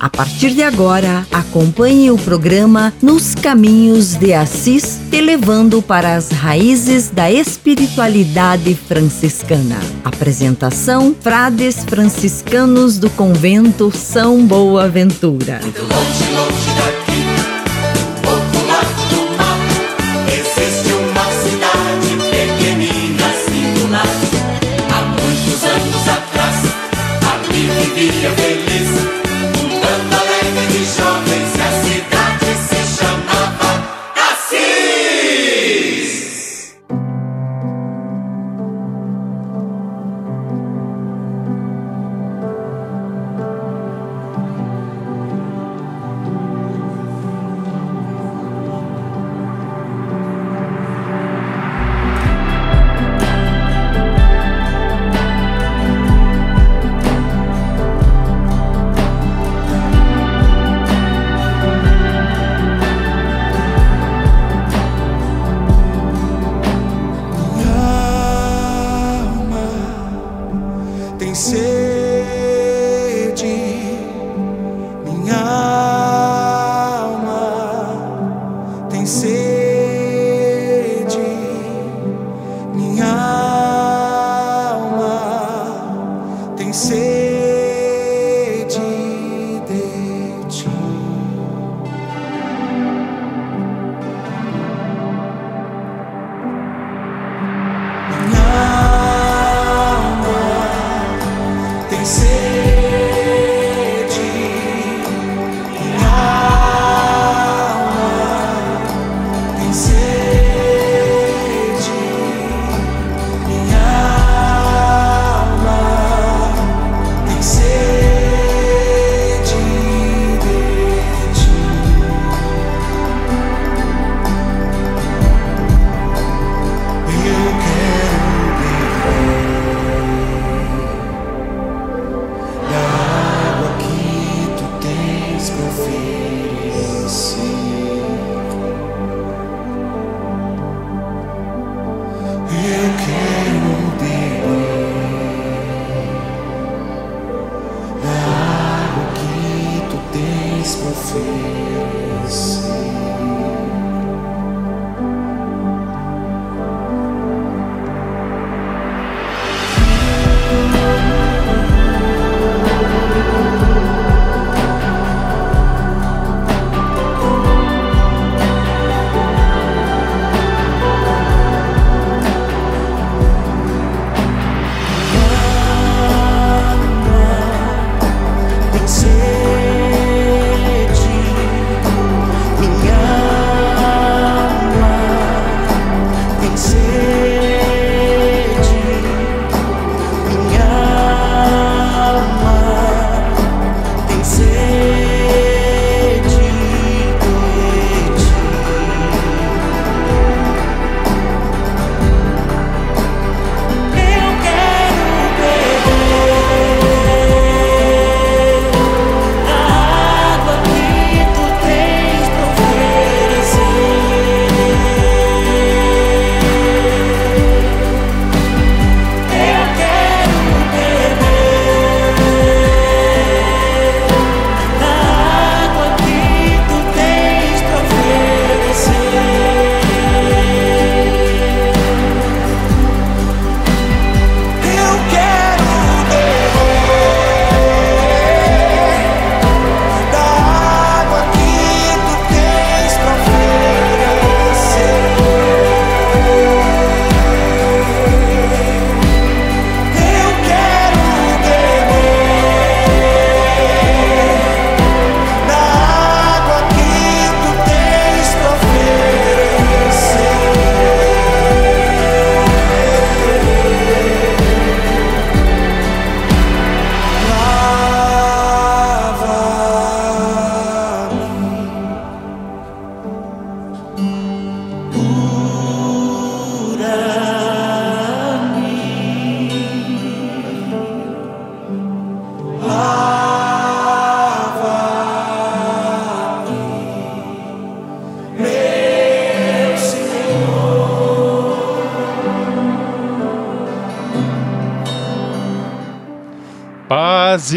A partir de agora, acompanhe o programa Nos Caminhos de Assis, te levando para as raízes da espiritualidade franciscana. Apresentação: Frades franciscanos do convento São Boaventura. Muito longe, longe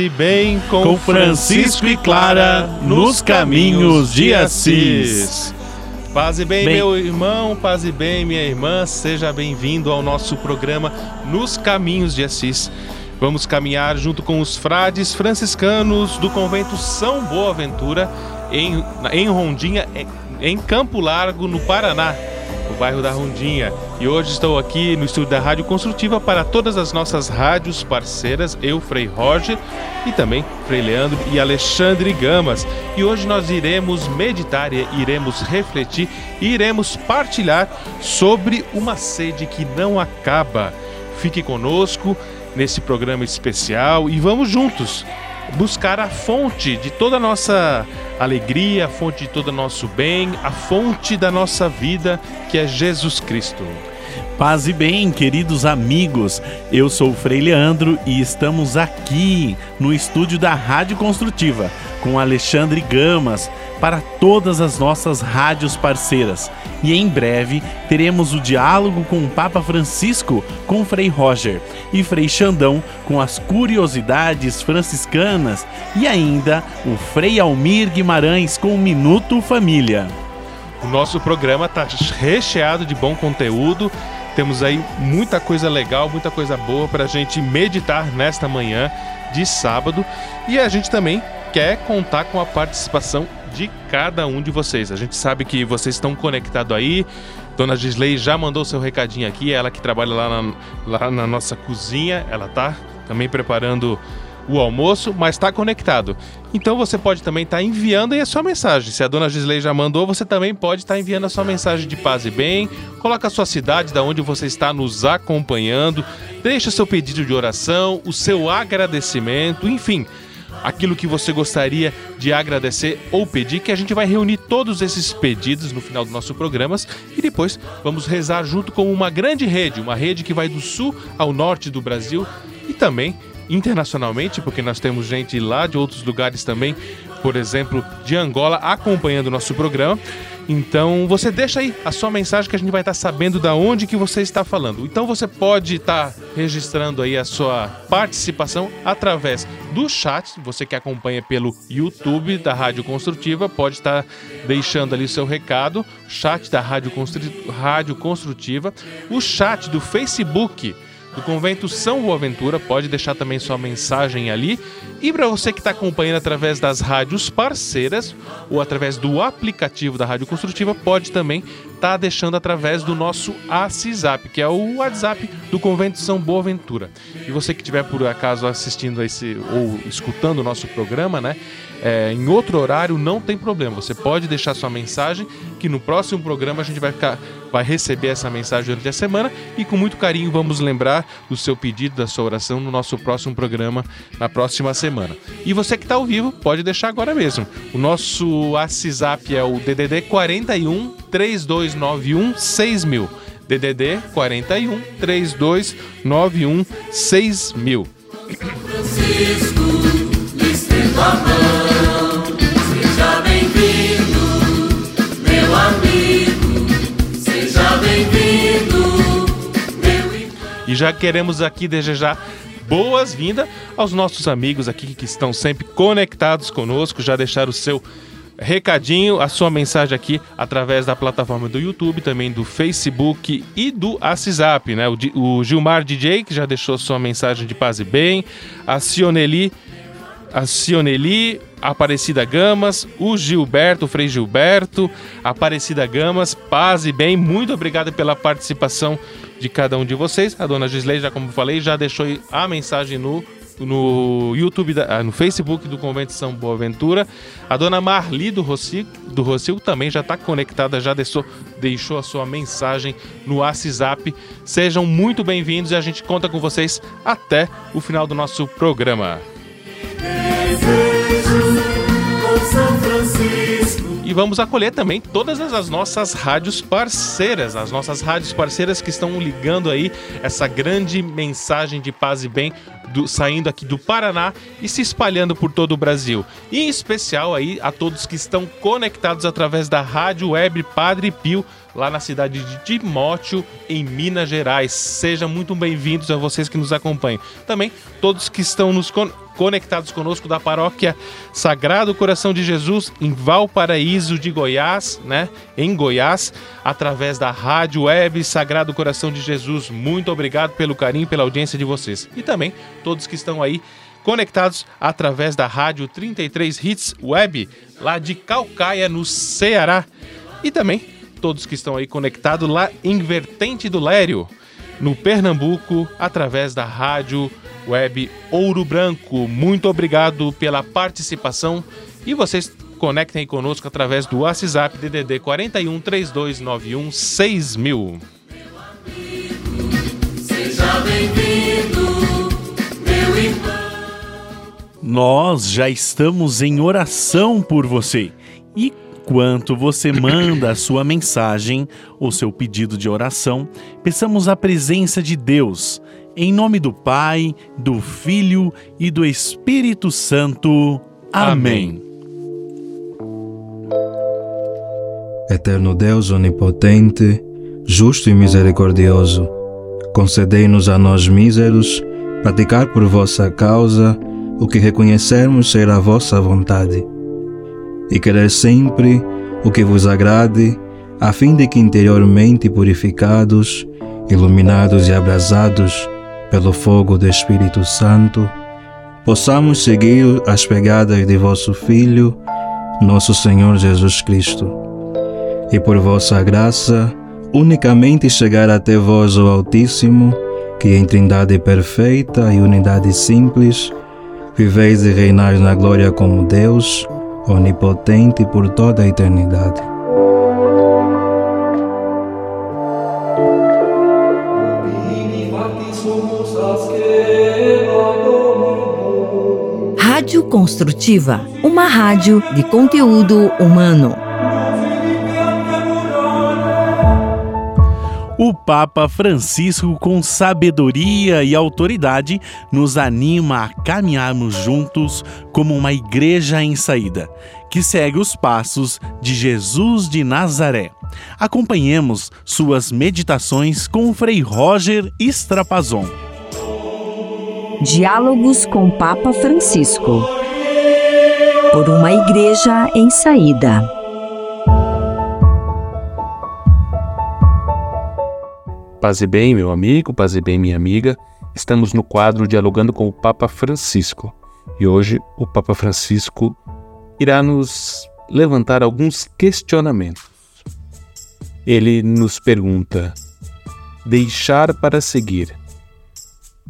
Paz e bem com, com Francisco e Clara nos caminhos de Assis. Paz e bem, bem, meu irmão, paz e bem, minha irmã, seja bem-vindo ao nosso programa Nos Caminhos de Assis. Vamos caminhar junto com os frades franciscanos do convento São Boaventura, em, em Rondinha, em Campo Largo, no Paraná no bairro da Rondinha. E hoje estou aqui no estúdio da Rádio Construtiva para todas as nossas rádios parceiras, eu, Frei Roger, e também Frei Leandro e Alexandre Gamas. E hoje nós iremos meditar, iremos refletir e iremos partilhar sobre uma sede que não acaba. Fique conosco nesse programa especial e vamos juntos buscar a fonte de toda a nossa alegria, a fonte de todo o nosso bem, a fonte da nossa vida, que é Jesus Cristo. Paz e bem, queridos amigos. Eu sou o Frei Leandro e estamos aqui no estúdio da Rádio Construtiva com Alexandre Gamas para todas as nossas rádios parceiras. E em breve teremos o diálogo com o Papa Francisco com Frei Roger e Frei Xandão com as curiosidades franciscanas e ainda o Frei Almir Guimarães com o Minuto Família. O nosso programa está recheado de bom conteúdo. Temos aí muita coisa legal, muita coisa boa para a gente meditar nesta manhã de sábado. E a gente também quer contar com a participação de cada um de vocês. A gente sabe que vocês estão conectados aí. Dona Gisley já mandou seu recadinho aqui, ela que trabalha lá na, lá na nossa cozinha, ela tá também preparando o almoço, mas está conectado. Então você pode também estar tá enviando aí a sua mensagem. Se a dona Gisley já mandou, você também pode estar tá enviando a sua mensagem de paz e bem. Coloca a sua cidade, da onde você está nos acompanhando. Deixa seu pedido de oração, o seu agradecimento, enfim aquilo que você gostaria de agradecer ou pedir, que a gente vai reunir todos esses pedidos no final dos nossos programas e depois vamos rezar junto com uma grande rede, uma rede que vai do sul ao norte do Brasil e também internacionalmente, porque nós temos gente lá de outros lugares também, por exemplo, de Angola, acompanhando o nosso programa. Então você deixa aí a sua mensagem que a gente vai estar sabendo da onde que você está falando. Então você pode estar registrando aí a sua participação através do chat. Você que acompanha pelo YouTube da Rádio Construtiva pode estar deixando ali o seu recado. Chat da Rádio, Rádio Construtiva, o chat do Facebook do Convento São Boaventura. Pode deixar também sua mensagem ali. E para você que está acompanhando através das rádios parceiras ou através do aplicativo da Rádio Construtiva, pode também estar tá deixando através do nosso ACISAP, que é o WhatsApp do Convento São Boaventura. E você que estiver por acaso assistindo esse ou escutando o nosso programa, né? É, em outro horário não tem problema. Você pode deixar sua mensagem que no próximo programa a gente vai ficar vai receber essa mensagem durante a semana e com muito carinho vamos lembrar do seu pedido, da sua oração no nosso próximo programa na próxima semana. E você que está ao vivo, pode deixar agora mesmo. O nosso WhatsApp é o DDD 41 3291 6000. DDD 41 3291 6000. Francisco, E já queremos aqui desejar boas-vindas aos nossos amigos aqui que estão sempre conectados conosco, já deixaram o seu recadinho, a sua mensagem aqui através da plataforma do YouTube, também do Facebook e do WhatsApp, né? O, Gilmar DJ, que já deixou sua mensagem de paz e bem, a Cioneli, a Cioneli, Aparecida Gamas, o Gilberto, o Frei Gilberto, Aparecida Gamas, paz e bem, muito obrigado pela participação de cada um de vocês. A dona Gisley, já como falei, já deixou a mensagem no no YouTube, da, ah, no Facebook do Convento de São Boaventura. A dona Marli do Rocio, do Rocio também já está conectada, já deixou, deixou a sua mensagem no WhatsApp. Sejam muito bem-vindos e a gente conta com vocês até o final do nosso programa. Francisco. E vamos acolher também todas as nossas rádios parceiras, as nossas rádios parceiras que estão ligando aí essa grande mensagem de paz e bem do, saindo aqui do Paraná e se espalhando por todo o Brasil. E em especial aí a todos que estão conectados através da Rádio Web Padre Pio lá na cidade de Timóteo, em Minas Gerais. Sejam muito bem-vindos a vocês que nos acompanham. Também todos que estão nos conectados conosco da paróquia Sagrado Coração de Jesus em Valparaíso de Goiás, né? Em Goiás, através da rádio web Sagrado Coração de Jesus. Muito obrigado pelo carinho, pela audiência de vocês. E também todos que estão aí conectados através da rádio 33 Hits Web, lá de Calcaia, no Ceará. E também todos que estão aí conectados lá em Vertente do Lério, no Pernambuco, através da rádio web Ouro Branco. Muito obrigado pela participação e vocês conectem conosco através do WhatsApp DDD 41 3291 6000. Seja bem-vindo, meu irmão. Nós já estamos em oração por você. E enquanto você manda a sua mensagem ou seu pedido de oração, peçamos a presença de Deus. Em nome do Pai, do Filho e do Espírito Santo. Amém. Eterno Deus onipotente, justo e misericordioso, concedei-nos a nós míseros praticar por vossa causa o que reconhecermos ser a vossa vontade, e querer sempre o que vos agrade, a fim de que interiormente purificados, iluminados e abrasados pelo fogo do Espírito Santo, possamos seguir as pegadas de vosso Filho, nosso Senhor Jesus Cristo, e por vossa graça, unicamente chegar até vós, o Altíssimo, que em Trindade perfeita e unidade simples, viveis e reinais na glória como Deus, onipotente por toda a eternidade. Rádio Construtiva, uma rádio de conteúdo humano. O Papa Francisco, com sabedoria e autoridade, nos anima a caminharmos juntos como uma igreja em saída, que segue os passos de Jesus de Nazaré. Acompanhemos suas meditações com o Frei Roger Strapazon. Diálogos com Papa Francisco. Por uma igreja em saída. Paz e bem, meu amigo, paz e bem, minha amiga. Estamos no quadro Dialogando com o Papa Francisco. E hoje o Papa Francisco irá nos levantar alguns questionamentos. Ele nos pergunta: deixar para seguir.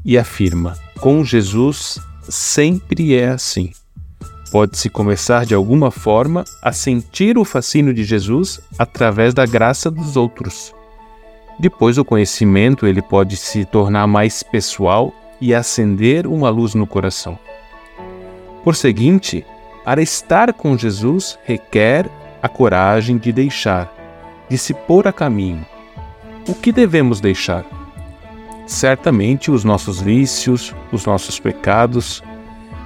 E afirma: com Jesus sempre é assim. Pode-se começar de alguma forma a sentir o fascínio de Jesus através da graça dos outros. Depois o conhecimento ele pode se tornar mais pessoal e acender uma luz no coração. Por seguinte, para estar com Jesus requer a coragem de deixar, de se pôr a caminho. O que devemos deixar? Certamente os nossos vícios, os nossos pecados,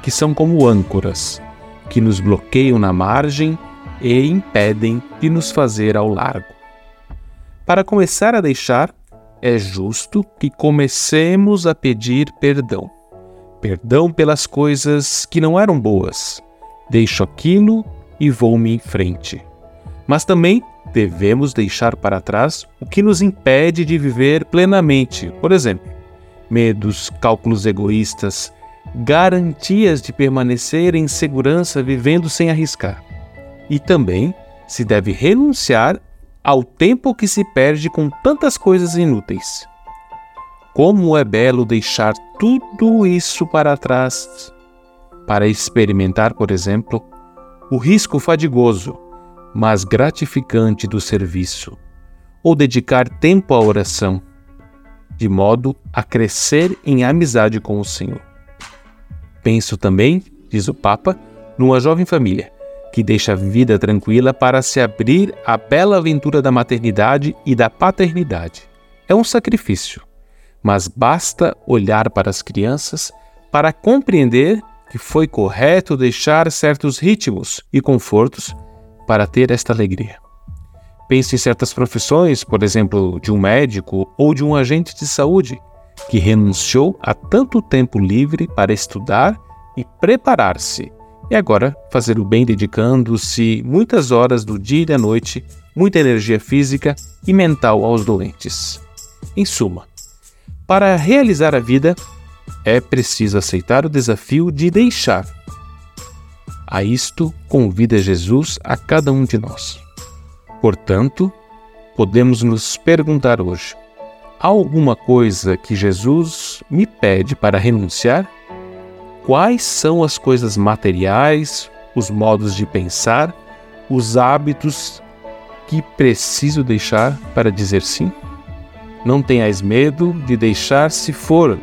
que são como âncoras, que nos bloqueiam na margem e impedem de nos fazer ao largo. Para começar a deixar, é justo que comecemos a pedir perdão. Perdão pelas coisas que não eram boas. Deixo aquilo e vou-me em frente. Mas também devemos deixar para trás o que nos impede de viver plenamente. Por exemplo, medos, cálculos egoístas, garantias de permanecer em segurança vivendo sem arriscar. E também se deve renunciar ao tempo que se perde com tantas coisas inúteis. Como é belo deixar tudo isso para trás para experimentar, por exemplo, o risco fadigoso, mas gratificante do serviço, ou dedicar tempo à oração, de modo a crescer em amizade com o Senhor. Penso também, diz o Papa, numa jovem família que deixa a vida tranquila para se abrir à bela aventura da maternidade e da paternidade. É um sacrifício, mas basta olhar para as crianças para compreender que foi correto deixar certos ritmos e confortos para ter esta alegria. Pense em certas profissões, por exemplo, de um médico ou de um agente de saúde, que renunciou a tanto tempo livre para estudar e preparar-se. E agora fazer o bem dedicando-se muitas horas do dia e da noite, muita energia física e mental aos doentes. Em suma, para realizar a vida, é preciso aceitar o desafio de deixar. A isto convida Jesus a cada um de nós. Portanto, podemos nos perguntar hoje: há alguma coisa que Jesus me pede para renunciar? Quais são as coisas materiais, os modos de pensar, os hábitos que preciso deixar para dizer sim? Não tenhais medo de deixar se for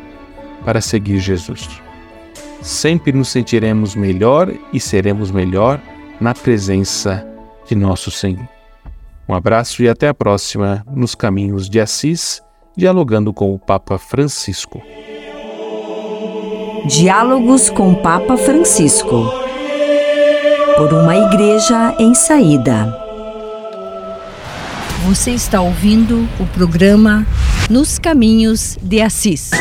para seguir Jesus. Sempre nos sentiremos melhor e seremos melhor na presença de nosso Senhor. Um abraço e até a próxima nos Caminhos de Assis, dialogando com o Papa Francisco. Diálogos com o Papa Francisco. Por uma igreja em saída. Você está ouvindo o programa Nos Caminhos de Assis.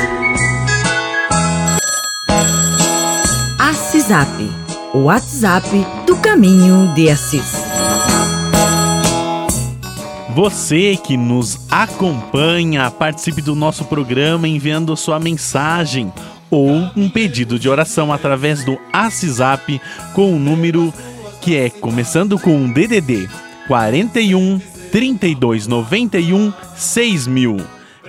Assisap, o WhatsApp do Caminho de Assis. Você que nos acompanha, participe do nosso programa enviando sua mensagem ou um pedido de oração através do ACISAP com o número que é começando com DDD 41 32 91 6000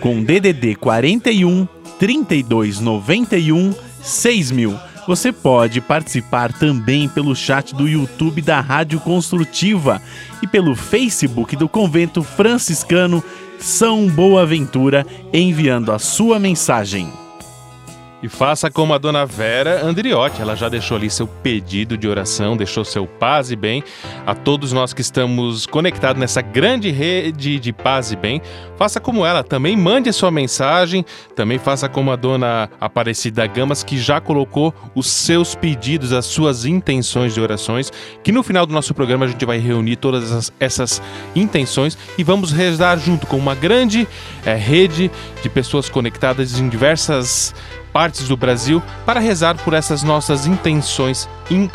com DDD 41 32 91 6000 você pode participar também pelo chat do YouTube da Rádio Construtiva e pelo Facebook do Convento Franciscano São Boaventura, enviando a sua mensagem. E faça como a dona Vera Andriotti, ela já deixou ali seu pedido de oração, deixou seu paz e bem. A todos nós que estamos conectados nessa grande rede de paz e bem, faça como ela, também. Mande a sua mensagem, também faça como a dona Aparecida Gamas, que já colocou os seus pedidos, as suas intenções de orações, que no final do nosso programa a gente vai reunir todas essas, essas intenções e vamos rezar junto com uma grande é, rede de pessoas conectadas em diversas partes do Brasil para rezar por essas nossas intenções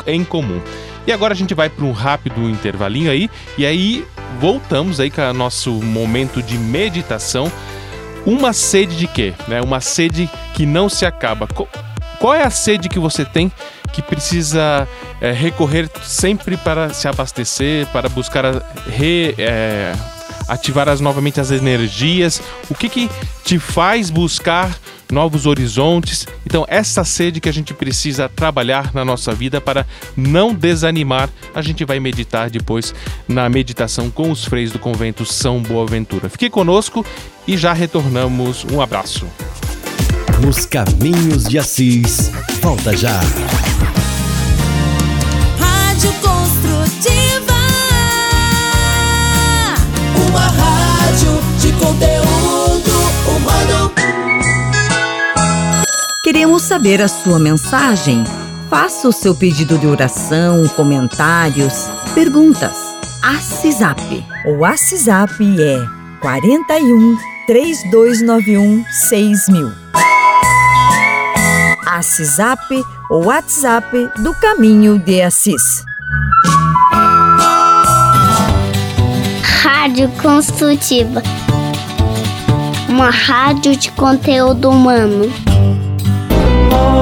em, comum. E agora a gente vai para um rápido intervalinho aí e aí voltamos aí com o nosso momento de meditação. Uma sede de quê? Né? Uma sede que não se acaba. Qual é a sede que você tem que precisa é, recorrer sempre para se abastecer, para buscar re, é, ativar as, novamente as energias? O que, que te faz buscar novos horizontes. Então, essa sede que a gente precisa trabalhar na nossa vida para não desanimar, a gente vai meditar depois na meditação com os freios do convento São Boaventura. Fique conosco e já retornamos. Um abraço. Nos caminhos de Assis. Volta já. Rádio Construtiva. Queremos saber a sua mensagem. Faça o seu pedido de oração, comentários, perguntas. ACISAP. O WhatsApp é 41 3291 6000. ACISAP, o WhatsApp do Caminho de Assis. Rádio Construtiva. Uma rádio de conteúdo humano. Um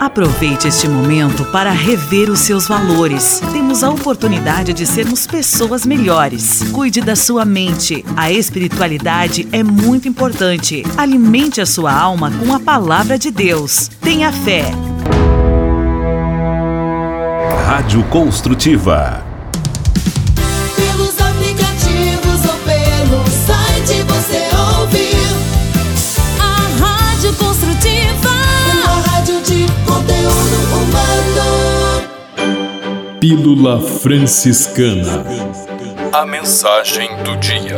Aproveite este momento para rever os seus valores. Temos a oportunidade de sermos pessoas melhores. Cuide da sua mente. A espiritualidade é muito importante. Alimente a sua alma com a palavra de Deus. Tenha fé. Rádio Construtiva. Pelos aplicativos ou pelo site você ouve a Rádio Construtiva. Pílula Franciscana. A mensagem do dia.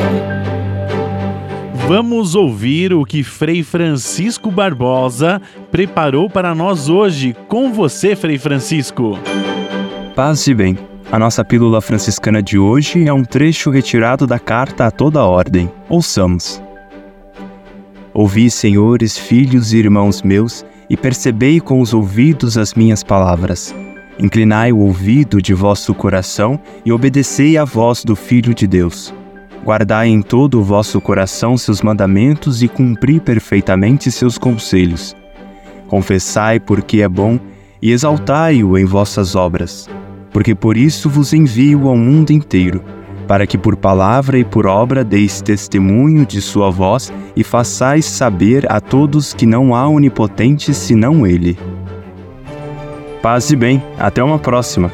Vamos ouvir o que Frei Francisco Barbosa preparou para nós hoje. Com você, Frei Francisco. Paz e bem. A nossa pílula franciscana de hoje é um trecho retirado da carta a toda a ordem. Ouçamos. Ouvi, senhores, filhos e irmãos meus, e percebei com os ouvidos as minhas palavras. Inclinai o ouvido de vosso coração e obedecei à voz do Filho de Deus. Guardai em todo o vosso coração seus mandamentos e cumpri perfeitamente seus conselhos. Confessai porque é bom e exaltai-o em vossas obras, porque por isso vos envio ao mundo inteiro, para que por palavra e por obra deis testemunho de sua voz e façais saber a todos que não há onipotente senão Ele. Paz e bem, até uma próxima.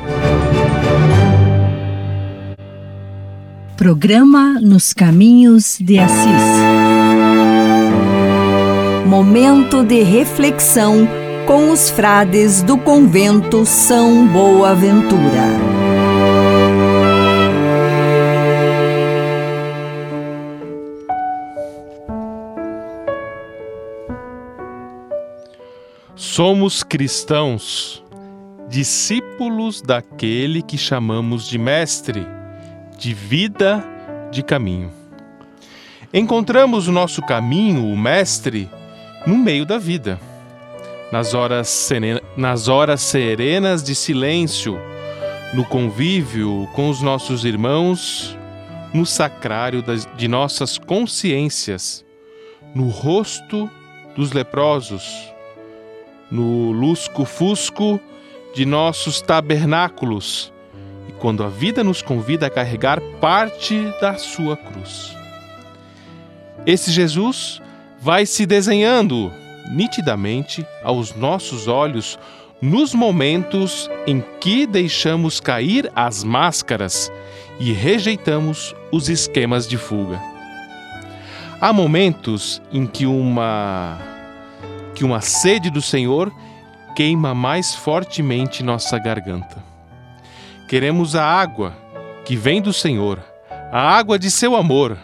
Programa Nos Caminhos de Assis. Momento de reflexão com os frades do convento São Boaventura. Somos cristãos, discípulos daquele que chamamos de Mestre, de vida, de caminho. Encontramos o nosso caminho, o Mestre, no meio da vida, nas horas, serena, nas horas serenas de silêncio, no convívio com os nossos irmãos, no sacrário das, de nossas consciências, no rosto dos leprosos, no lusco-fusco de nossos tabernáculos e quando a vida nos convida a carregar parte da sua cruz. Esse Jesus vai se desenhando nitidamente aos nossos olhos nos momentos em que deixamos cair as máscaras e rejeitamos os esquemas de fuga. Há momentos em que uma que uma sede do Senhor queima mais fortemente nossa garganta. Queremos a água que vem do Senhor, a água de seu amor,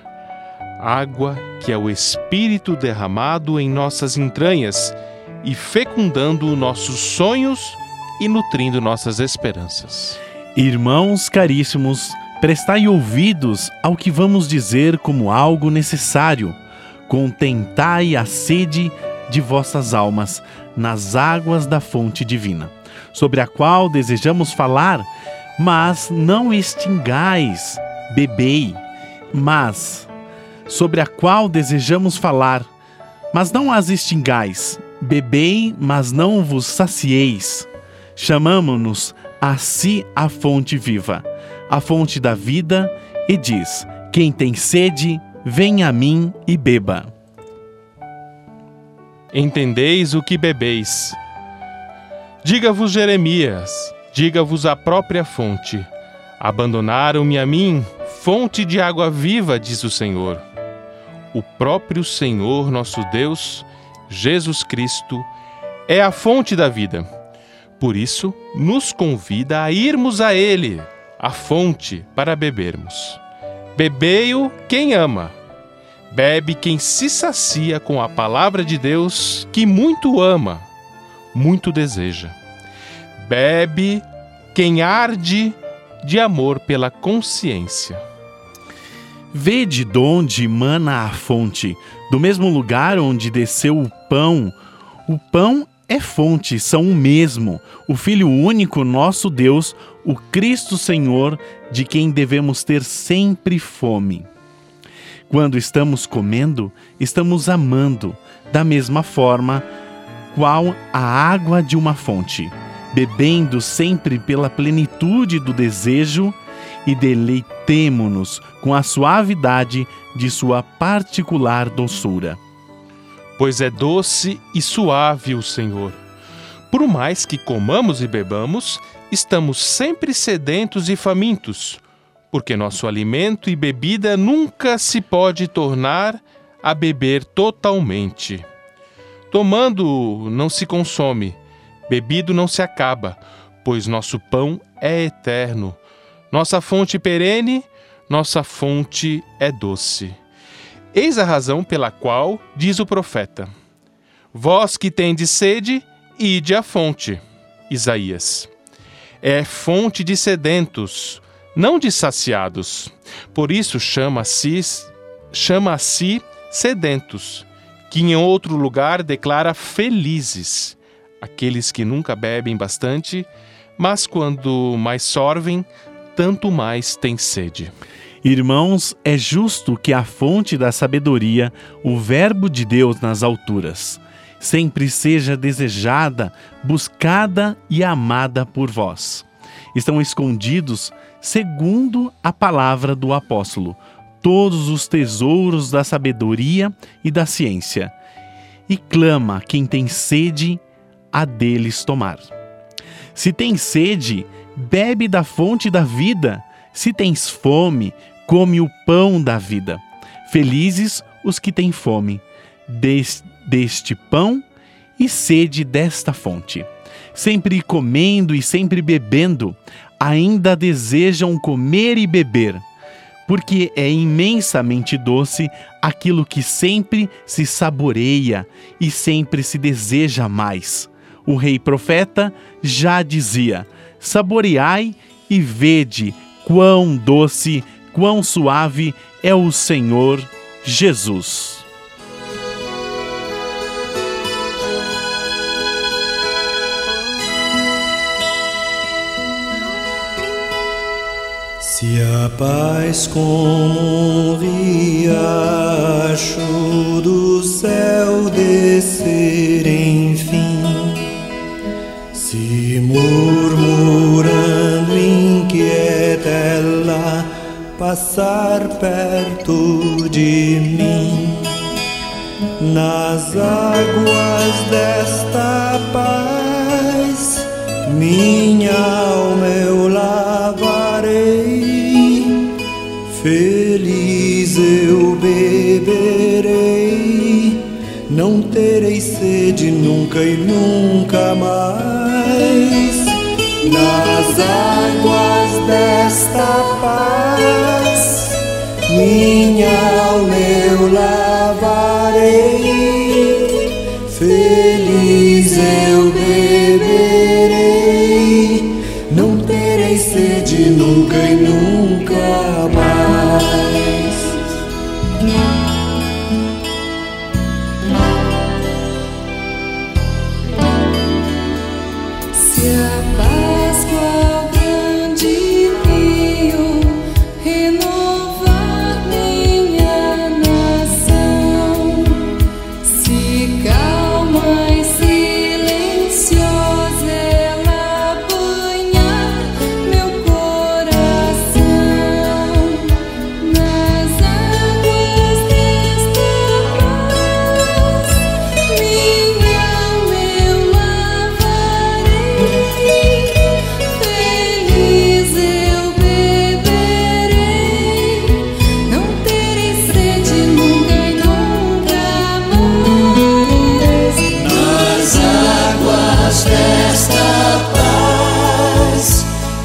água que é o Espírito derramado em nossas entranhas e fecundando nossos sonhos e nutrindo nossas esperanças. Irmãos caríssimos, prestai ouvidos ao que vamos dizer como algo necessário. Contentai a sede de vossas almas nas águas da fonte divina, sobre a qual desejamos falar, mas não extingais, bebei, mas sobre a qual desejamos falar, mas não as extingais, bebei, mas não vos sacieis. Chamamo-nos a si a fonte viva, a fonte da vida, e diz: Quem tem sede, venha a mim e beba. Entendeis o que bebeis. Diga-vos Jeremias, diga-vos a própria fonte. Abandonaram-me a mim, fonte de água viva, diz o Senhor. O próprio Senhor, nosso Deus, Jesus Cristo, é a fonte da vida. Por isso, nos convida a irmos a Ele, a fonte, para bebermos. Bebei-o quem ama Bebe quem se sacia com a palavra de Deus, que muito ama, muito deseja. Bebe quem arde de amor pela consciência. Vede de onde mana a fonte, do mesmo lugar onde desceu o pão. O pão é fonte, são o mesmo, o Filho único, nosso Deus, o Cristo Senhor, de quem devemos ter sempre fome. Quando estamos comendo, estamos amando, da mesma forma qual a água de uma fonte, bebendo sempre pela plenitude do desejo e deleitemo-nos com a suavidade de sua particular doçura. Pois é doce e suave o Senhor. Por mais que comamos e bebamos, estamos sempre sedentos e famintos, porque nosso alimento e bebida nunca se pode tornar a beber totalmente. Tomando não se consome, bebido não se acaba, pois nosso pão é eterno. Nossa fonte perene, nossa fonte é doce. Eis a razão pela qual diz o profeta: Vós que tendes sede, ide à fonte. Isaías. É fonte de sedentos, não de saciados. Por isso chama-se chama a si sedentos, que em outro lugar declara felizes, aqueles que nunca bebem bastante, mas quando mais sorvem, tanto mais têm sede. Irmãos, é justo que a fonte da sabedoria, o Verbo de Deus nas alturas, sempre seja desejada, buscada e amada por vós. Estão escondidos, segundo a palavra do apóstolo, todos os tesouros da sabedoria e da ciência, e clama quem tem sede a deles tomar. Se tem sede, bebe da fonte da vida. Se tens fome, come o pão da vida. Felizes os que têm fome des, deste pão e sede desta fonte. Sempre comendo e sempre bebendo, ainda desejam comer e beber, porque é imensamente doce aquilo que sempre se saboreia e sempre se deseja mais. O rei profeta já dizia: Saboreai e vede quão doce, quão suave é o Senhor Jesus. Se a paz como um riacho do céu descer enfim, se murmurando inquieta ela passar perto de mim, nas águas desta paz, minha alma eu lavarei. Sede nunca e nunca mais. Nas águas desta paz, minha alma eu lavarei.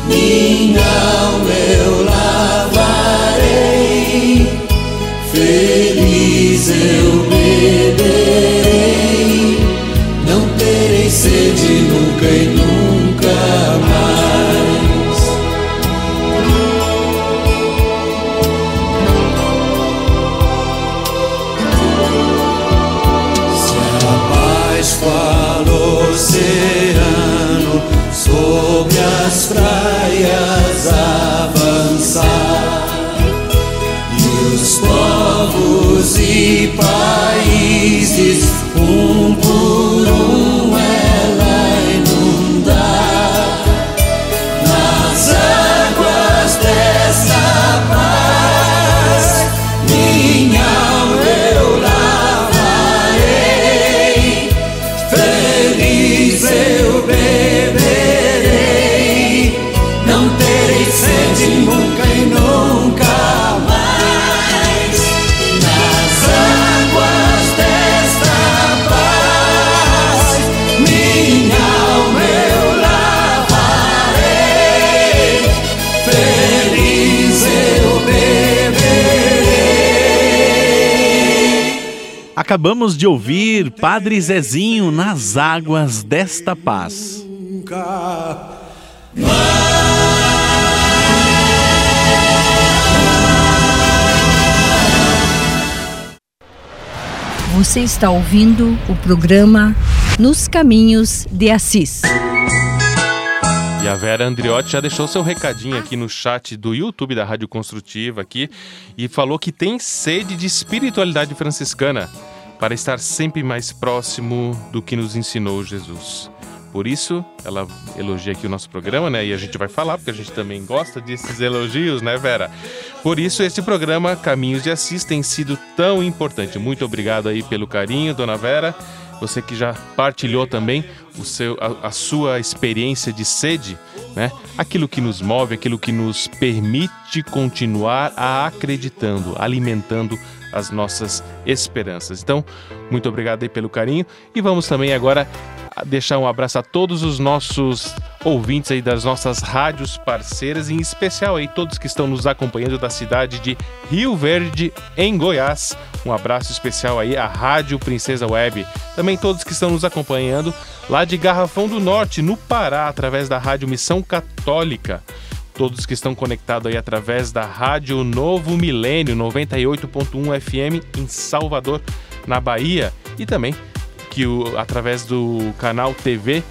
You acabamos de ouvir Padre Zezinho nas águas desta paz. Você está ouvindo o programa Nos Caminhos de Assis. E a Vera Andriotti já deixou seu recadinho aqui no chat do YouTube da Rádio Construtiva aqui e falou que tem sede de espiritualidade franciscana para estar sempre mais próximo do que nos ensinou Jesus. Por isso, ela elogia aqui o nosso programa, né? E a gente vai falar, porque a gente também gosta desses elogios, né, Vera? Por isso, esse programa Caminhos de Assis tem sido tão importante. Muito obrigado aí pelo carinho, dona Vera. Você que já partilhou também o seu, a, a sua experiência de sede, né? Aquilo que nos move, aquilo que nos permite continuar a acreditando, alimentando as nossas esperanças. Então, muito obrigado aí pelo carinho e vamos também agora deixar um abraço a todos os nossos ouvintes aí das nossas rádios parceiras, em especial aí todos que estão nos acompanhando da cidade de Rio Verde, em Goiás. Um abraço especial aí à Rádio Princesa Web. Também todos que estão nos acompanhando lá de Garrafão do Norte, no Pará, através da Rádio Missão Católica. Todos que estão conectados aí através da Rádio Novo Milênio 98.1 FM em Salvador, na Bahia, e também que o, através do canal TV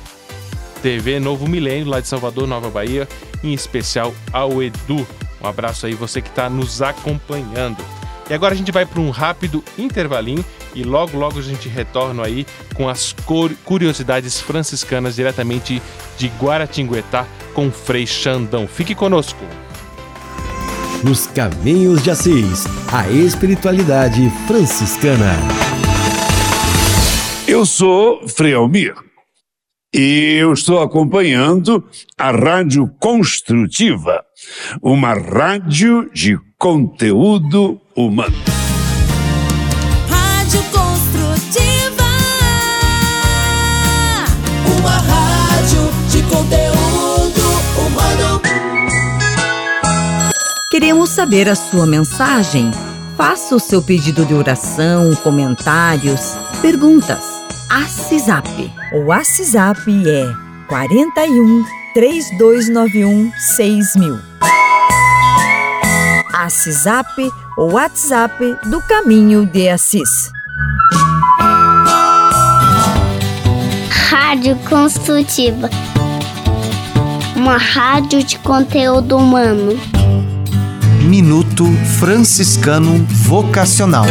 TV Novo Milênio, lá de Salvador, Nova Bahia, em especial ao Edu. Um abraço aí, você que está nos acompanhando. E agora a gente vai para um rápido intervalinho e logo logo a gente retorna aí com as curiosidades franciscanas diretamente de Guaratinguetá com Frei Xandão. Fique conosco. Nos Caminhos de Assis, a espiritualidade franciscana. Eu sou Frei Almir e eu estou acompanhando a Rádio Construtiva, uma rádio de conteúdo humano. Rádio Construtiva. Uma rádio de conteúdo humano. Queremos saber a sua mensagem. Faça o seu pedido de oração, comentários, perguntas. ACISAP. O ACISAP é 41 3291 6000. ACISAP, o WhatsApp do Caminho de Assis. Rádio Construtiva. Uma rádio de conteúdo humano. Minuto Franciscano Vocacional.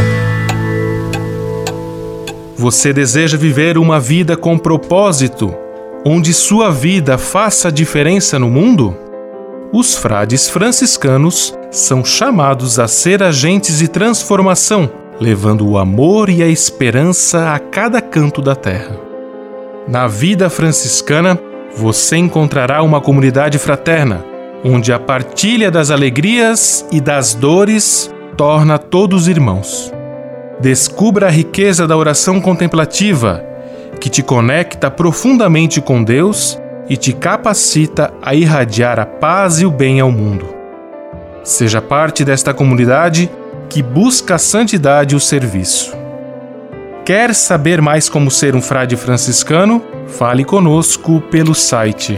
Você deseja viver uma vida com propósito, onde sua vida faça diferença no mundo? Os frades franciscanos são chamados a ser agentes de transformação, levando o amor e a esperança a cada canto da terra. Na vida franciscana, você encontrará uma comunidade fraterna, onde a partilha das alegrias e das dores torna todos irmãos. Descubra a riqueza da oração contemplativa, que te conecta profundamente com Deus e te capacita a irradiar a paz e o bem ao mundo. Seja parte desta comunidade que busca a santidade e o serviço. Quer saber mais como ser um frade franciscano? Fale conosco pelo site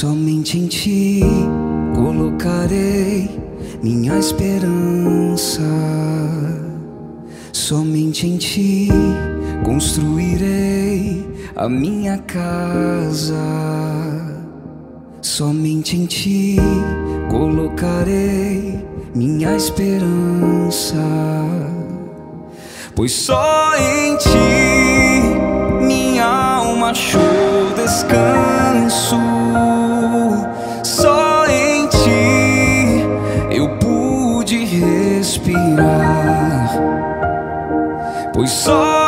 Somente em ti colocarei minha esperança. Somente em ti construirei a minha casa. Somente em ti colocarei minha esperança. Pois só em ti minha alma achou descanso. Pois só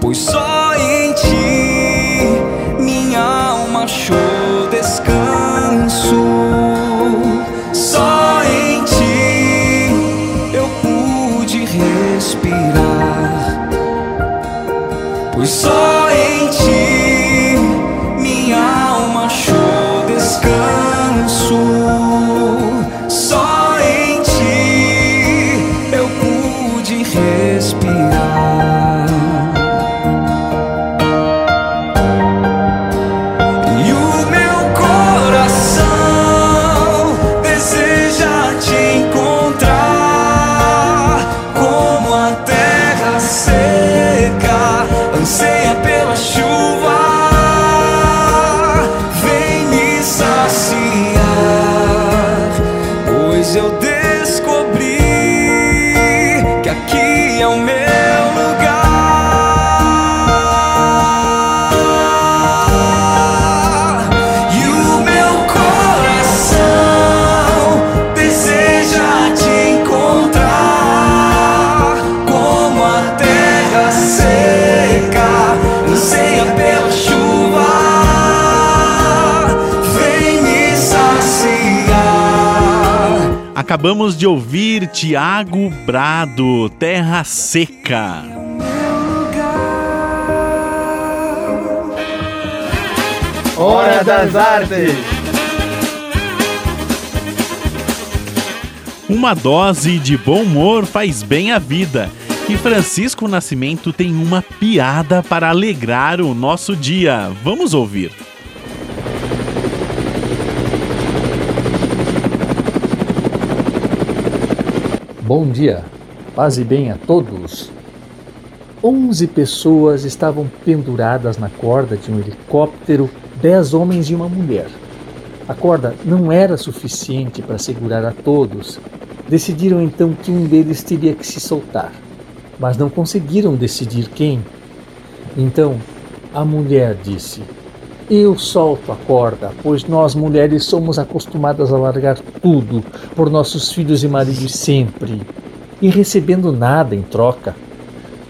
Pois só em ti minha alma achou descanso. Só em ti eu pude respirar. Pois só Acabamos de ouvir Tiago Brado, Terra Seca. Hora das Artes. Uma dose de bom humor faz bem à vida. E Francisco Nascimento tem uma piada para alegrar o nosso dia. Vamos ouvir. Bom dia, paz e bem a todos. Onze pessoas estavam penduradas na corda de um helicóptero, dez homens e uma mulher. A corda não era suficiente para segurar a todos. Decidiram então que um deles teria que se soltar, mas não conseguiram decidir quem. Então a mulher disse: Eu solto a corda, pois nós mulheres somos acostumadas a largar tudo por nossos filhos e maridos sempre. e recebendo nada em troca.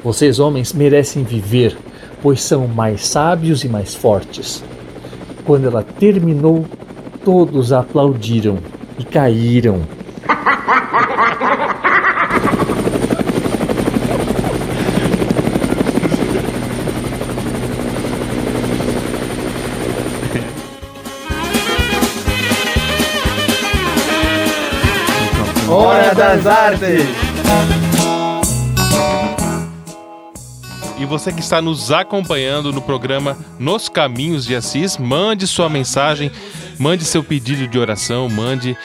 Vocês, homens, merecem viver, pois são mais sábios e mais fortes. Quando ela terminou, todos aplaudiram e caíram. Das Artes! E você que está nos acompanhando no programa Nos Caminhos de Assis, mande sua mensagem, mande seu pedido de oração, mande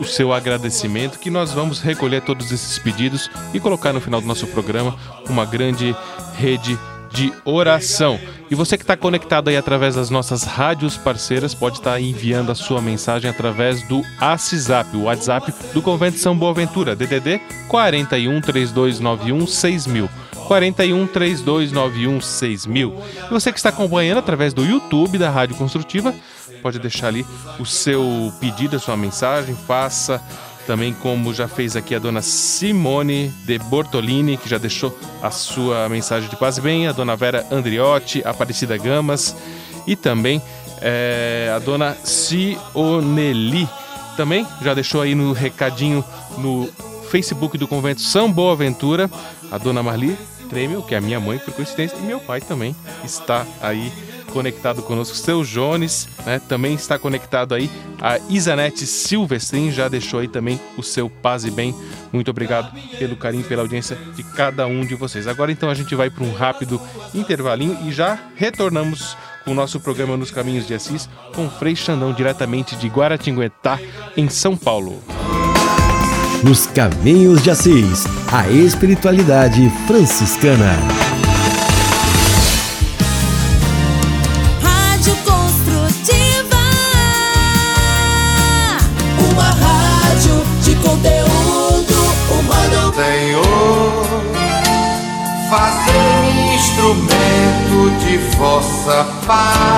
o seu agradecimento, que nós vamos recolher todos esses pedidos e colocar no final do nosso programa uma grande rede de oração. E você que está conectado aí através das nossas rádios parceiras pode estar enviando a sua mensagem através do ACISAP, o WhatsApp do Convento São Boaventura, DDD 41 3291 6000. 41 3291 6000. E você que está acompanhando através do YouTube da Rádio Construtiva, pode deixar ali o seu pedido, a sua mensagem, faça também como já fez aqui a dona Simone de Bortolini, que já deixou a sua mensagem de paz bem, a dona Vera Andriotti, Aparecida Gamas e também eh, a dona Cioneli. Também já deixou aí no recadinho no Facebook do Convento São Boaventura, a dona Marli Tremel, que é a minha mãe, por coincidência, e meu pai também está aí conectado conosco. Seu Jones, né, também está conectado aí. A Isanete Silvestrin já deixou aí também o seu paz e bem. Muito obrigado pelo carinho, pela audiência de cada um de vocês. Agora então a gente vai para um rápido intervalinho e já retornamos com o nosso programa Nos Caminhos de Assis com Frei Xandão diretamente de Guaratinguetá, em São Paulo. Nos Caminhos de Assis, a espiritualidade franciscana. Vossa paz.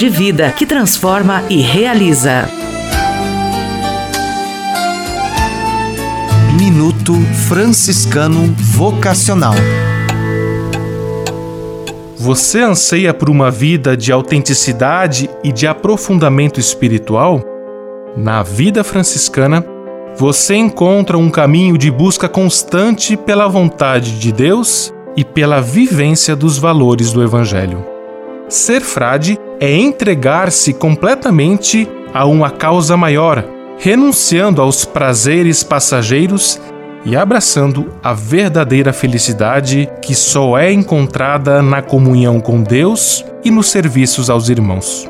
de vida que transforma e realiza. Minuto Franciscano Vocacional. Você anseia por uma vida de autenticidade e de aprofundamento espiritual? Na vida franciscana, você encontra um caminho de busca constante pela vontade de Deus e pela vivência dos valores do Evangelho. Ser frade é entregar-se completamente a uma causa maior, renunciando aos prazeres passageiros e abraçando a verdadeira felicidade que só é encontrada na comunhão com Deus e nos serviços aos irmãos.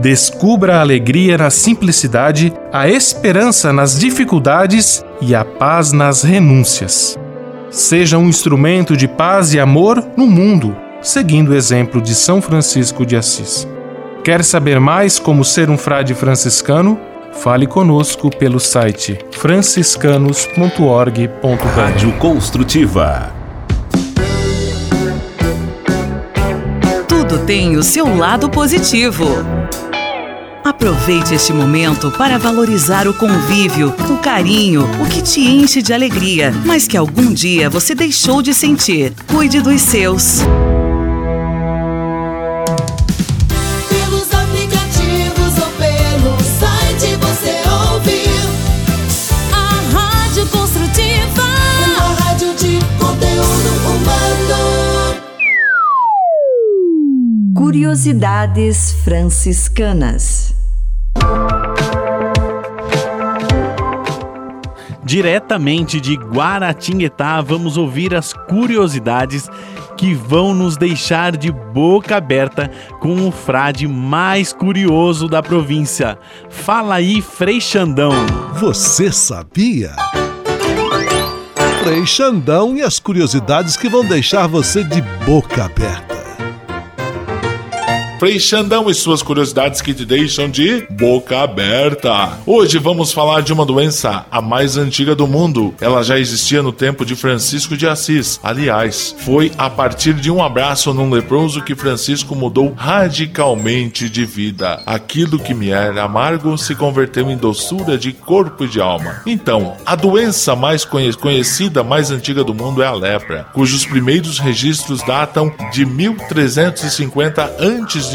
Descubra a alegria na simplicidade, a esperança nas dificuldades e a paz nas renúncias. Seja um instrumento de paz e amor no mundo, seguindo o exemplo de São Francisco de Assis. Quer saber mais como ser um frade franciscano? Fale conosco pelo site franciscanos.org.br. Rádio Construtiva. Tudo tem o seu lado positivo. Aproveite este momento para valorizar o convívio, o carinho, o que te enche de alegria, mas que algum dia você deixou de sentir. Cuide dos seus. Curiosidades franciscanas. Diretamente de Guaratinguetá, vamos ouvir as curiosidades que vão nos deixar de boca aberta com o frade mais curioso da província. Fala aí, Frei Xandão. Você sabia? Frei Xandão e as curiosidades que vão deixar você de boca aberta. Frei Xandão e suas curiosidades que te deixam de boca aberta. Hoje vamos falar de uma doença, a mais antiga do mundo. Ela já existia no tempo de Francisco de Assis. Aliás, foi a partir de um abraço num leproso que Francisco mudou radicalmente de vida. Aquilo que me era amargo se converteu em doçura de corpo e de alma. Então, a doença mais conhe conhecida, mais antiga do mundo é a lepra, cujos primeiros registros datam de 1350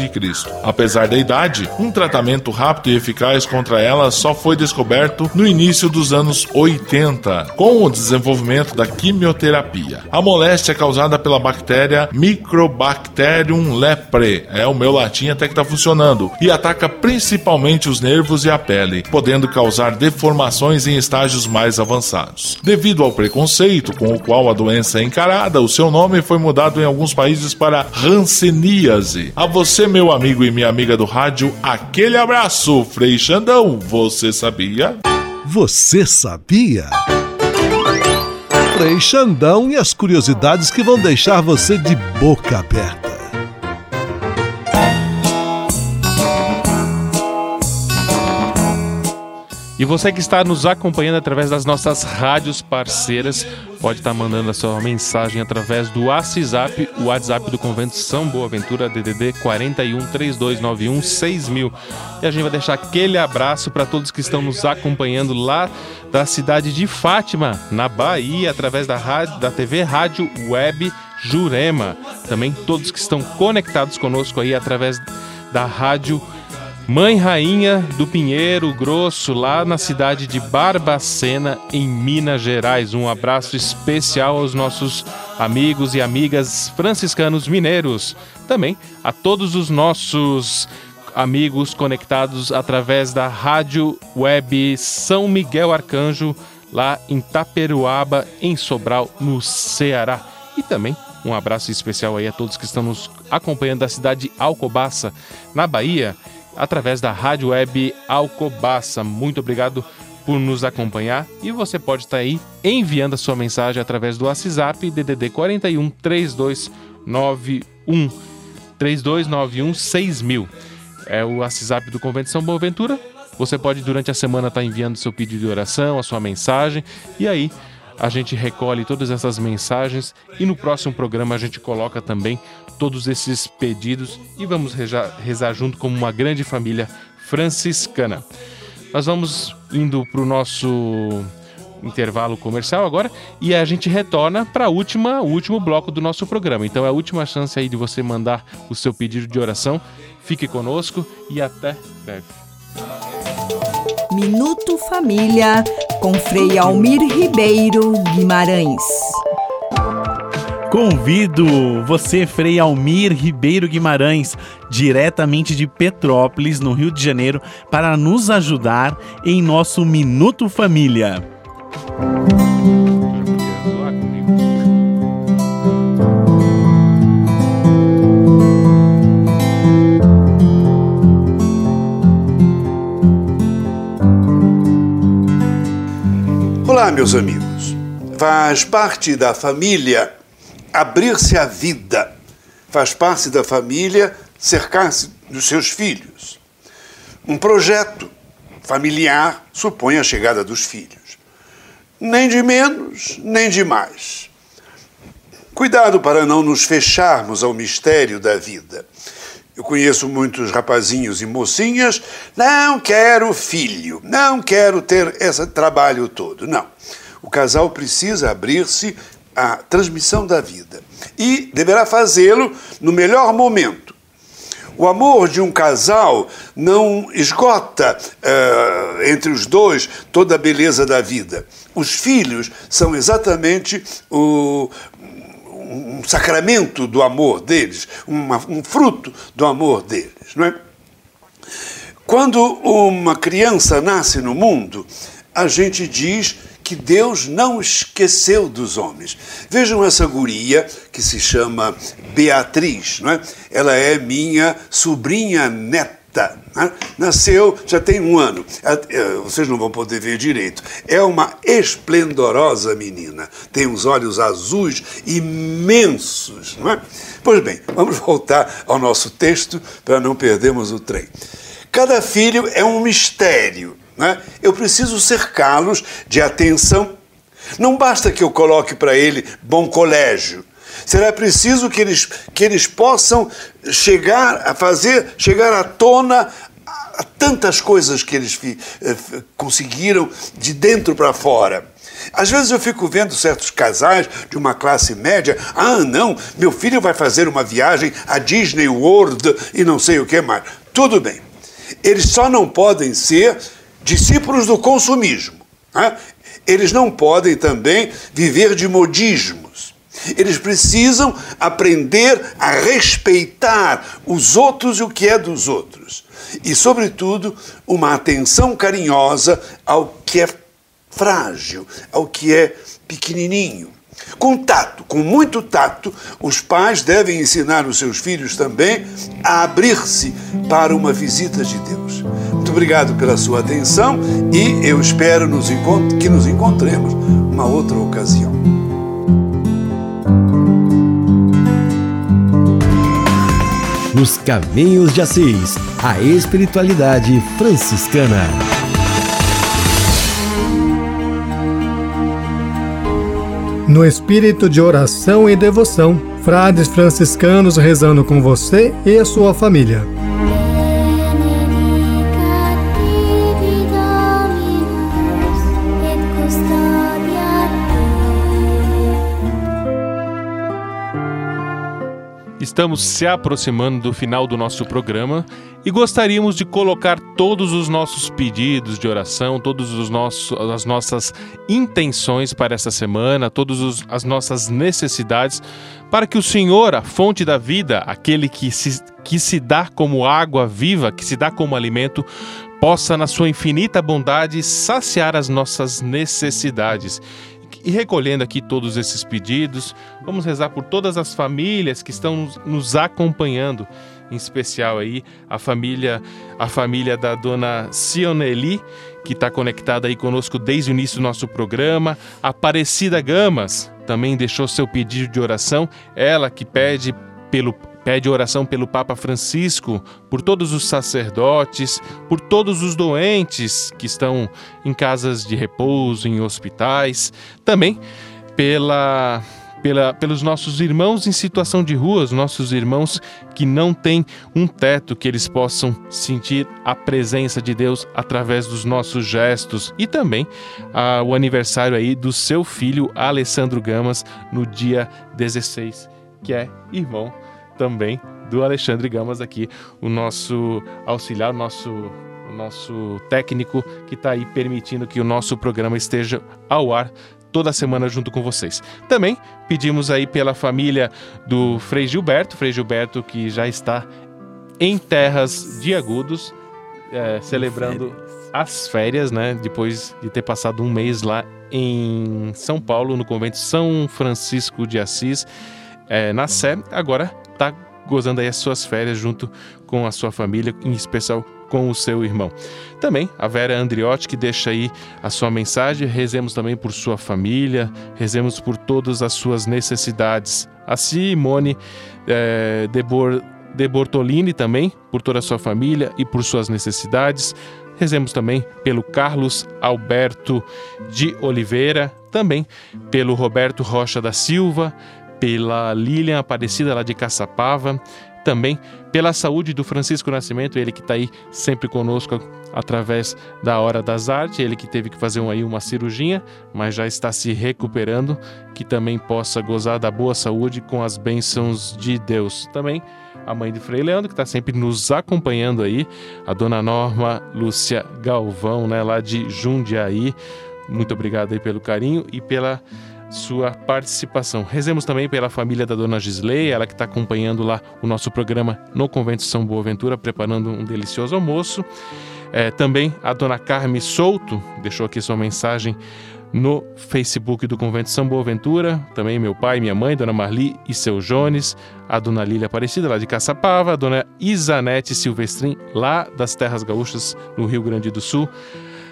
a.C. Apesar da idade, um tratamento rápido e eficaz contra ela só foi descoberto no início dos anos 80, com o desenvolvimento da quimioterapia. A moléstia é causada pela bactéria Microbacterium lepre, é o meu latim até que está funcionando, e ataca principalmente os nervos e a pele, podendo causar deformações em estágios mais avançados. Devido ao preconceito com o qual a doença é encarada, o seu nome foi mudado em alguns países para Hanseníase. A você, meu amigo e minha amiga do rádio, aquele abraço, Frei Xandão. Você sabia? Você sabia? Frei Xandão e as curiosidades que vão deixar você de boca aberta. E você que está nos acompanhando através das nossas rádios parceiras, pode estar mandando a sua mensagem através do WhatsApp, o WhatsApp do Convento São Boaventura, DDD 41 3291 6000. E a gente vai deixar aquele abraço para todos que estão nos acompanhando lá da cidade de Fátima, na Bahia, através da, rádio, da TV Rádio Web Jurema. Também todos que estão conectados conosco aí através da rádio Mãe Rainha do Pinheiro Grosso, lá na cidade de Barbacena, em Minas Gerais. Um abraço especial aos nossos amigos e amigas franciscanos mineiros. Também a todos os nossos amigos conectados através da rádio web São Miguel Arcanjo, lá em Taperuaba, em Sobral, no Ceará. E também um abraço especial aí a todos que estão nos acompanhando da cidade de Alcobaça, na Bahia através da rádio web Alcobaça. Muito obrigado por nos acompanhar e você pode estar aí enviando a sua mensagem através do WhatsApp DDD 41 3291 3291 6000. É o WhatsApp do Convento São Boaventura. Você pode durante a semana estar enviando seu pedido de oração, a sua mensagem e aí a gente recolhe todas essas mensagens e no próximo programa a gente coloca também todos esses pedidos e vamos rezar, rezar junto como uma grande família franciscana. Nós vamos indo para o nosso intervalo comercial agora e a gente retorna para última, o último bloco do nosso programa. Então é a última chance aí de você mandar o seu pedido de oração. Fique conosco e até breve. Minuto Família com Frei Almir Ribeiro Guimarães. Convido você, Frei Almir Ribeiro Guimarães, diretamente de Petrópolis, no Rio de Janeiro, para nos ajudar em nosso Minuto Família. Olá, meus amigos. Faz parte da família abrir-se à vida. Faz parte da família cercar-se dos seus filhos. Um projeto familiar supõe a chegada dos filhos. Nem de menos, nem de mais. Cuidado para não nos fecharmos ao mistério da vida. Eu conheço muitos rapazinhos e mocinhas, não quero filho, não quero ter esse trabalho todo. Não. O casal precisa abrir-se à transmissão da vida e deverá fazê-lo no melhor momento. O amor de um casal não esgota uh, entre os dois toda a beleza da vida. Os filhos são exatamente o, um sacramento do amor deles, uma, um fruto do amor deles, não é? Quando uma criança nasce no mundo, a gente diz que Deus não esqueceu dos homens. Vejam essa guria que se chama Beatriz, não é? Ela é minha sobrinha neta Rita. Né? Nasceu, já tem um ano. É, vocês não vão poder ver direito. É uma esplendorosa menina. Tem uns olhos azuis imensos. Não é? Pois bem, vamos voltar ao nosso texto para não perdermos o trem. Cada filho é um mistério. Né? Eu preciso cercá-los de atenção. Não basta que eu coloque para ele bom colégio. Será preciso que eles, que eles possam chegar a fazer, chegar à tona a tantas coisas que eles eh, conseguiram de dentro para fora. Às vezes eu fico vendo certos casais de uma classe média, ah, não, meu filho vai fazer uma viagem a Disney World e não sei o que mais. Tudo bem. Eles só não podem ser discípulos do consumismo. Né? Eles não podem também viver de modismos. Eles precisam aprender a respeitar os outros e o que é dos outros. E, sobretudo, uma atenção carinhosa ao que é frágil, ao que é pequenininho. Com tato, com muito tato, os pais devem ensinar os seus filhos também a abrir-se para uma visita de Deus. Muito obrigado pela sua atenção e eu espero nos que nos encontremos uma outra ocasião. Nos Caminhos de Assis, a espiritualidade franciscana. No espírito de oração e devoção, frades franciscanos rezando com você e a sua família. Estamos se aproximando do final do nosso programa e gostaríamos de colocar todos os nossos pedidos de oração, todas as nossas intenções para essa semana, todas as nossas necessidades, para que o Senhor, a fonte da vida, aquele que se, que se dá como água viva, que se dá como alimento, possa, na sua infinita bondade, saciar as nossas necessidades e recolhendo aqui todos esses pedidos, vamos rezar por todas as famílias que estão nos acompanhando, em especial aí a família, a família da dona Sioneli, que está conectada aí conosco desde o início do nosso programa, Aparecida Gamas também deixou seu pedido de oração, ela que pede pelo Pede oração pelo Papa Francisco, por todos os sacerdotes, por todos os doentes que estão em casas de repouso, em hospitais. Também pela, pela, pelos nossos irmãos em situação de rua, os nossos irmãos que não têm um teto, que eles possam sentir a presença de Deus através dos nossos gestos. E também ah, o aniversário aí do seu filho Alessandro Gamas no dia 16, que é irmão também do Alexandre Gamas aqui, o nosso auxiliar, o nosso, o nosso técnico que está aí permitindo que o nosso programa esteja ao ar toda semana junto com vocês. Também pedimos aí pela família do Frei Gilberto, Frei Gilberto que já está em terras de Agudos, é, celebrando férias. as férias, né? Depois de ter passado um mês lá em São Paulo, no convento São Francisco de Assis, é, na Sé, agora está gozando aí as suas férias junto com a sua família, em especial com o seu irmão. Também a Vera Andriotti que deixa aí a sua mensagem. Rezemos também por sua família, rezemos por todas as suas necessidades. A Simone é, Debor, de Bortolini também, por toda a sua família e por suas necessidades. Rezemos também pelo Carlos Alberto de Oliveira, também pelo Roberto Rocha da Silva, pela Lilian Aparecida lá de Caçapava, também pela saúde do Francisco Nascimento, ele que está aí sempre conosco através da Hora das Artes, ele que teve que fazer aí uma cirurgia, mas já está se recuperando, que também possa gozar da boa saúde com as bênçãos de Deus. Também a mãe de Frei Leandro, que está sempre nos acompanhando aí, a dona Norma Lúcia Galvão, né, lá de Jundiaí. Muito obrigado aí pelo carinho e pela sua participação. Rezemos também pela família da dona Gisley, ela que está acompanhando lá o nosso programa no Convento São Boaventura, preparando um delicioso almoço. É, também a dona Carme Souto deixou aqui sua mensagem no Facebook do Convento São Boaventura, também meu pai, minha mãe, Dona Marli e seu Jones, a Dona Lília Aparecida, lá de Caçapava, a Dona Isanete Silvestrin, lá das Terras Gaúchas, no Rio Grande do Sul,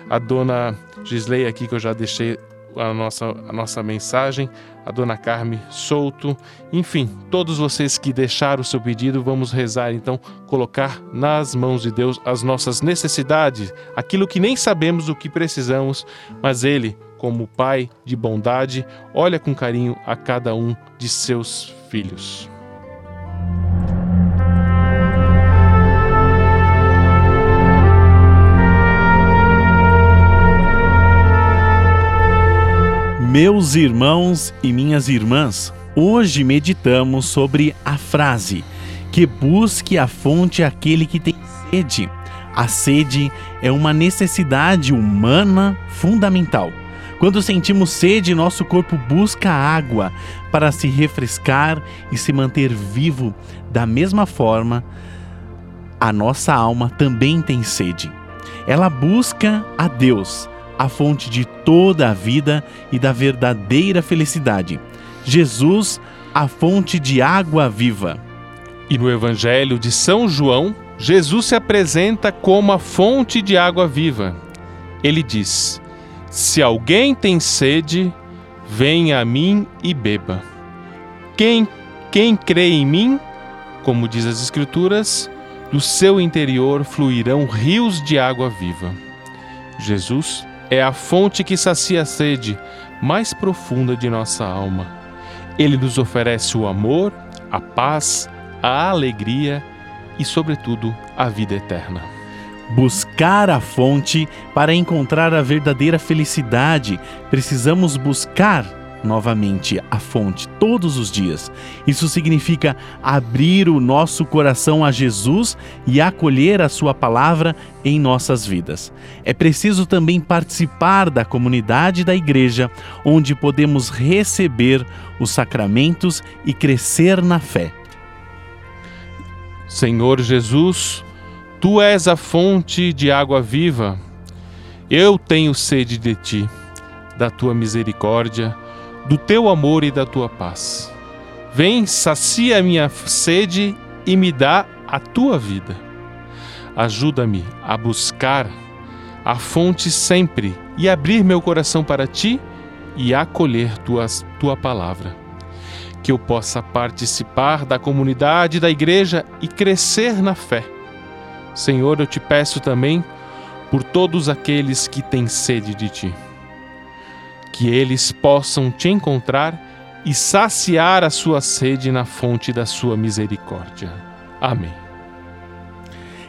a Dona Gisley aqui, que eu já deixei a nossa, a nossa mensagem, a Dona Carme Souto, enfim, todos vocês que deixaram o seu pedido, vamos rezar então, colocar nas mãos de Deus as nossas necessidades, aquilo que nem sabemos o que precisamos, mas Ele, como Pai de bondade, olha com carinho a cada um de seus filhos. Meus irmãos e minhas irmãs, hoje meditamos sobre a frase que busque a fonte aquele que tem sede. A sede é uma necessidade humana fundamental. Quando sentimos sede, nosso corpo busca água para se refrescar e se manter vivo. Da mesma forma, a nossa alma também tem sede. Ela busca a Deus a fonte de toda a vida e da verdadeira felicidade. Jesus, a fonte de água viva. E no Evangelho de São João, Jesus se apresenta como a fonte de água viva. Ele diz: Se alguém tem sede, venha a mim e beba. Quem, quem crê em mim, como diz as Escrituras, do seu interior fluirão rios de água viva. Jesus é a fonte que sacia a sede mais profunda de nossa alma. Ele nos oferece o amor, a paz, a alegria e, sobretudo, a vida eterna. Buscar a fonte para encontrar a verdadeira felicidade, precisamos buscar novamente a fonte todos os dias. Isso significa abrir o nosso coração a Jesus e acolher a Sua palavra em nossas vidas. É preciso também participar da comunidade da igreja, onde podemos receber os sacramentos e crescer na fé. Senhor Jesus, Tu és a fonte de água viva. Eu tenho sede de Ti, da Tua misericórdia do teu amor e da tua paz. Vem, sacia a minha sede e me dá a tua vida. Ajuda-me a buscar a fonte sempre e abrir meu coração para ti e acolher tuas, tua palavra. Que eu possa participar da comunidade da igreja e crescer na fé. Senhor, eu te peço também por todos aqueles que têm sede de ti que eles possam te encontrar e saciar a sua sede na fonte da sua misericórdia. Amém.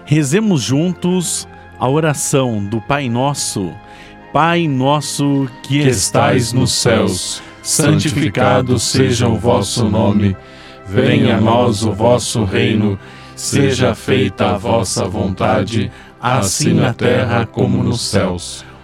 Rezemos juntos a oração do Pai Nosso. Pai nosso que, que estais nos céus, santificado seja o vosso nome. Venha a nós o vosso reino. Seja feita a vossa vontade, assim na terra como nos céus.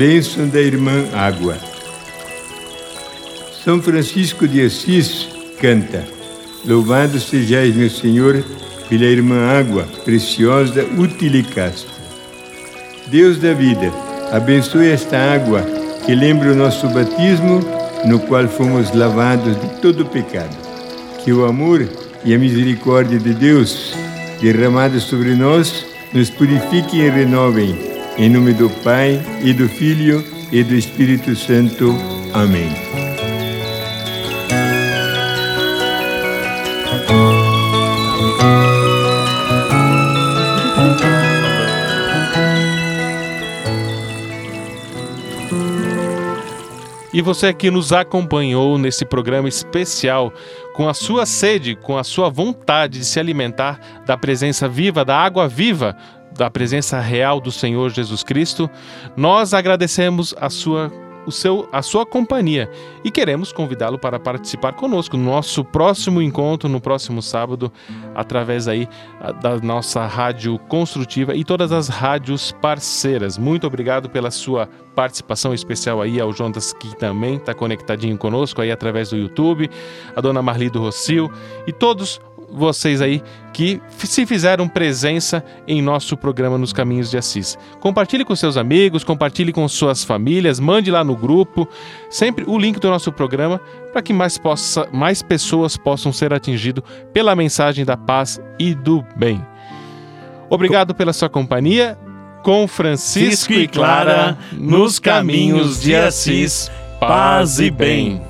Bênção da Irmã Água. São Francisco de Assis canta: Louvado sejais, meu Senhor, pela Irmã Água, preciosa, útil e casta. Deus da vida, abençoe esta água que lembra o nosso batismo, no qual fomos lavados de todo pecado. Que o amor e a misericórdia de Deus, derramados sobre nós, nos purifiquem e renovem em nome do Pai, e do Filho, e do Espírito Santo. Amém. E você que nos acompanhou nesse programa especial, com a sua sede, com a sua vontade de se alimentar da presença viva, da água viva, da presença real do Senhor Jesus Cristo, nós agradecemos a sua o seu, a sua companhia e queremos convidá-lo para participar conosco no nosso próximo encontro, no próximo sábado, através aí da nossa rádio construtiva e todas as rádios parceiras. Muito obrigado pela sua participação especial aí ao Jonas, que também está conectadinho conosco aí através do YouTube, a dona Marli do Rocio e todos vocês aí que se fizeram presença em nosso programa Nos Caminhos de Assis. Compartilhe com seus amigos, compartilhe com suas famílias, mande lá no grupo, sempre o link do nosso programa para que mais, possa, mais pessoas possam ser atingidas pela mensagem da paz e do bem. Obrigado pela sua companhia. Com Francisco e Clara, nos caminhos de Assis, paz e bem.